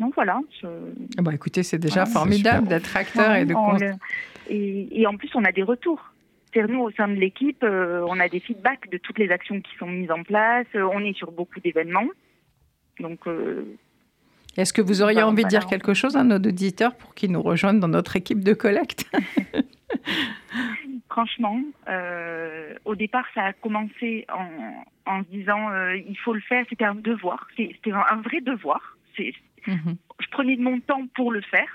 non, voilà. Ah bah, écoutez, c'est déjà formidable d'être acteur et de. et, et en plus, on a des retours nous, au sein de l'équipe, euh, on a des feedbacks de toutes les actions qui sont mises en place. Euh, on est sur beaucoup d'événements. Donc. Euh, Est-ce que vous auriez envie de dire quelque chose à nos auditeurs pour qu'ils nous rejoignent dans notre équipe de collecte? Franchement, au départ, ça a commencé en, se disant il faut le faire. C'était un devoir. C'était un vrai devoir. Mhm. Je prenais de mon temps pour le faire.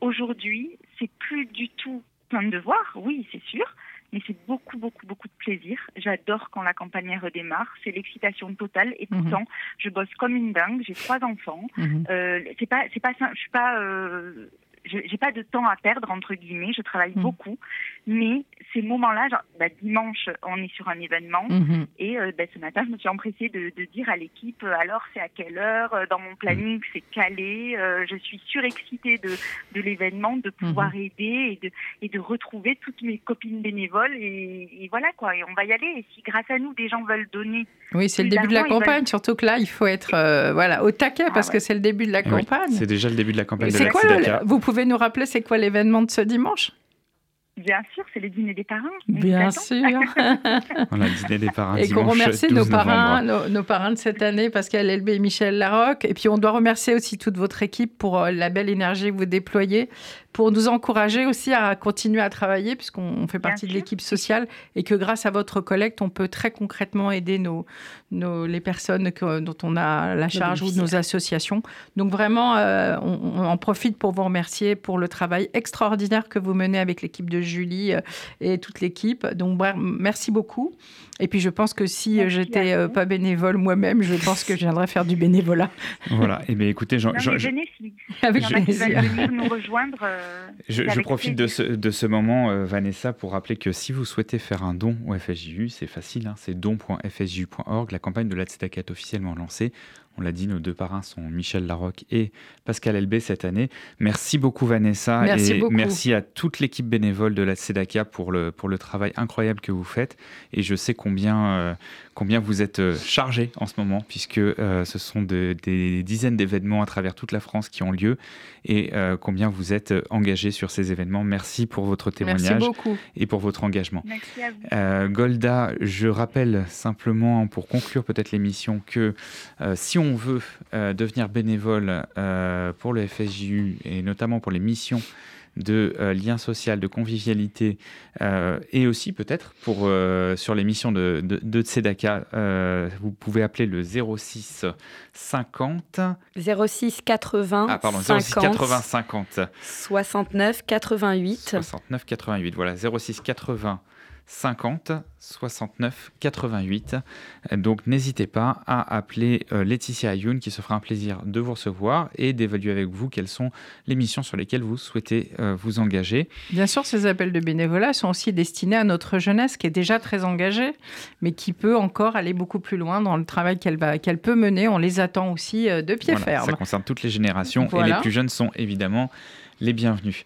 Aujourd'hui, c'est plus du tout un devoir, oui, c'est sûr, mais c'est beaucoup, beaucoup, beaucoup de plaisir. J'adore quand la campagne redémarre. C'est l'excitation totale. Et mhm. pourtant, je bosse comme une dingue. J'ai trois enfants. Mhm. Euh, c'est pas, c'est pas, je suis pas. Euh, j'ai pas de temps à perdre entre guillemets. Je travaille mhm. beaucoup, mais ces moments-là, bah, dimanche, on est sur un événement mhm. et euh, bah, ce matin, je me suis empressée de, dire à l'équipe euh, alors c'est à quelle heure euh, dans mon planning, c'est calé. je suis surexcitée de, de l'événement, de pouvoir mhm. aider et de, et de retrouver toutes mes copines bénévoles et, voilà quoi. Et on va y aller. Et si grâce à nous des gens veulent donner, oui, c'est le début de la campagne. Surtout que là, il faut être voilà au taquet ah parce que c'est le début de la campagne. c'est déjà le début de la campagne. C'est quoi Vous pouvez nous rappeler c'est quoi l'événement de ce dimanche? Bien sûr, c'est le dîner des parrains. Bien sûr. voilà, le dîner des parrains. Et qu'on remercie nos parrains, nos, parrains de cette année, Pascal Elbé et Michel Larocque. Et puis on doit remercier aussi toute votre équipe pour euh, la belle énergie que vous déployez pour nous encourager aussi à continuer à travailler, puisqu'on fait partie de l'équipe sociale et que grâce à votre collecte, on peut très concrètement aider nos, nos les personnes dont on a la charge ou nos associations. Donc vraiment, euh, on, en profite pour vous remercier pour le travail extraordinaire que vous menez avec l'équipe de Julie euh, et toute l'équipe. Donc merci beaucoup. Et puis je pense que si j'étais euh, pas bénévole moi-même, je pense que je viendrais faire du bénévolat. Voilà. Et eh bien écoutez, Jean, je, avec plaisir. nous rejoindre. Euh, je, profite de ce, de ce moment, euh, Vanessa, pour rappeler que si vous souhaitez faire un don au FSJU, c'est facile, hein, c'est don.fsju.org. La campagne de la Tzedaka est officiellement lancée. On l'a dit, nos deux parrains sont Michel Larocque et Pascal Elbé cette année. Merci beaucoup Vanessa merci et merci à toute l'équipe bénévole de la Tzedaka pour le, pour le travail incroyable que vous faites. Et je sais combien, euh, combien vous êtes euh, chargé en ce moment puisque euh, ce sont des dizaines d'événements à travers toute la France qui ont lieu et combien vous êtes engagé sur ces événements. Merci pour votre témoignage et pour votre engagement. Merci à vous. Golda, je rappelle simplement pour conclure peut-être l'émission que si on veut euh, devenir bénévole euh, pour le FSJU et notamment pour les missions de lien social, de convivialité et aussi peut-être pour sur l'émission de, de, de Tzedaka, vous pouvez appeler le 06 50 06 80 ah, pardon, 06 80 50 69 88 69 88 voilà 06 80 50 69 88. Donc n'hésitez pas à appeler euh, Laetitia Ayoun qui se fera un plaisir de vous recevoir et d'évaluer avec vous quelles sont les missions sur lesquelles vous souhaitez euh, vous engager. Bien sûr, ces appels de bénévolat sont aussi destinés à notre jeunesse qui est déjà très engagée, mais qui peut encore aller beaucoup plus loin dans le travail qu'elle peut mener. On les attend aussi euh, de pied ferme. Ça concerne toutes les générations et les plus jeunes sont évidemment les bienvenus.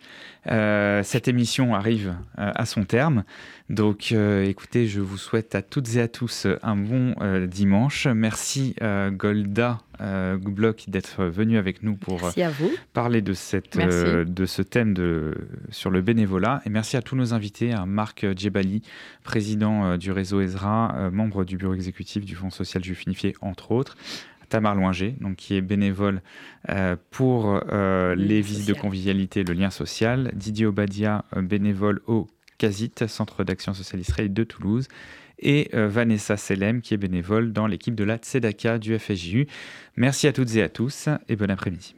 Euh, cette émission arrive euh, à son terme. Donc euh, écoutez, je vous souhaite à toutes et à tous un bon dimanche. Merci Golda Bloch d'être venu avec nous pour parler de, cette, de ce thème de, sur le bénévolat. Et merci à tous nos invités, à Marc Djebali, président du réseau Ezra, membre du bureau exécutif du Fonds social juif unifié, entre autres. Tamar Loinger, donc, qui est bénévole euh, pour euh, les visites de convivialité, le lien social. Didier Obadia, euh, bénévole au CASIT, Centre d'action sociale israélite de Toulouse. Et Vanessa Selem, qui est bénévole dans l'équipe de la Tzedaka du FSJU. Merci à toutes et à tous et bon après-midi.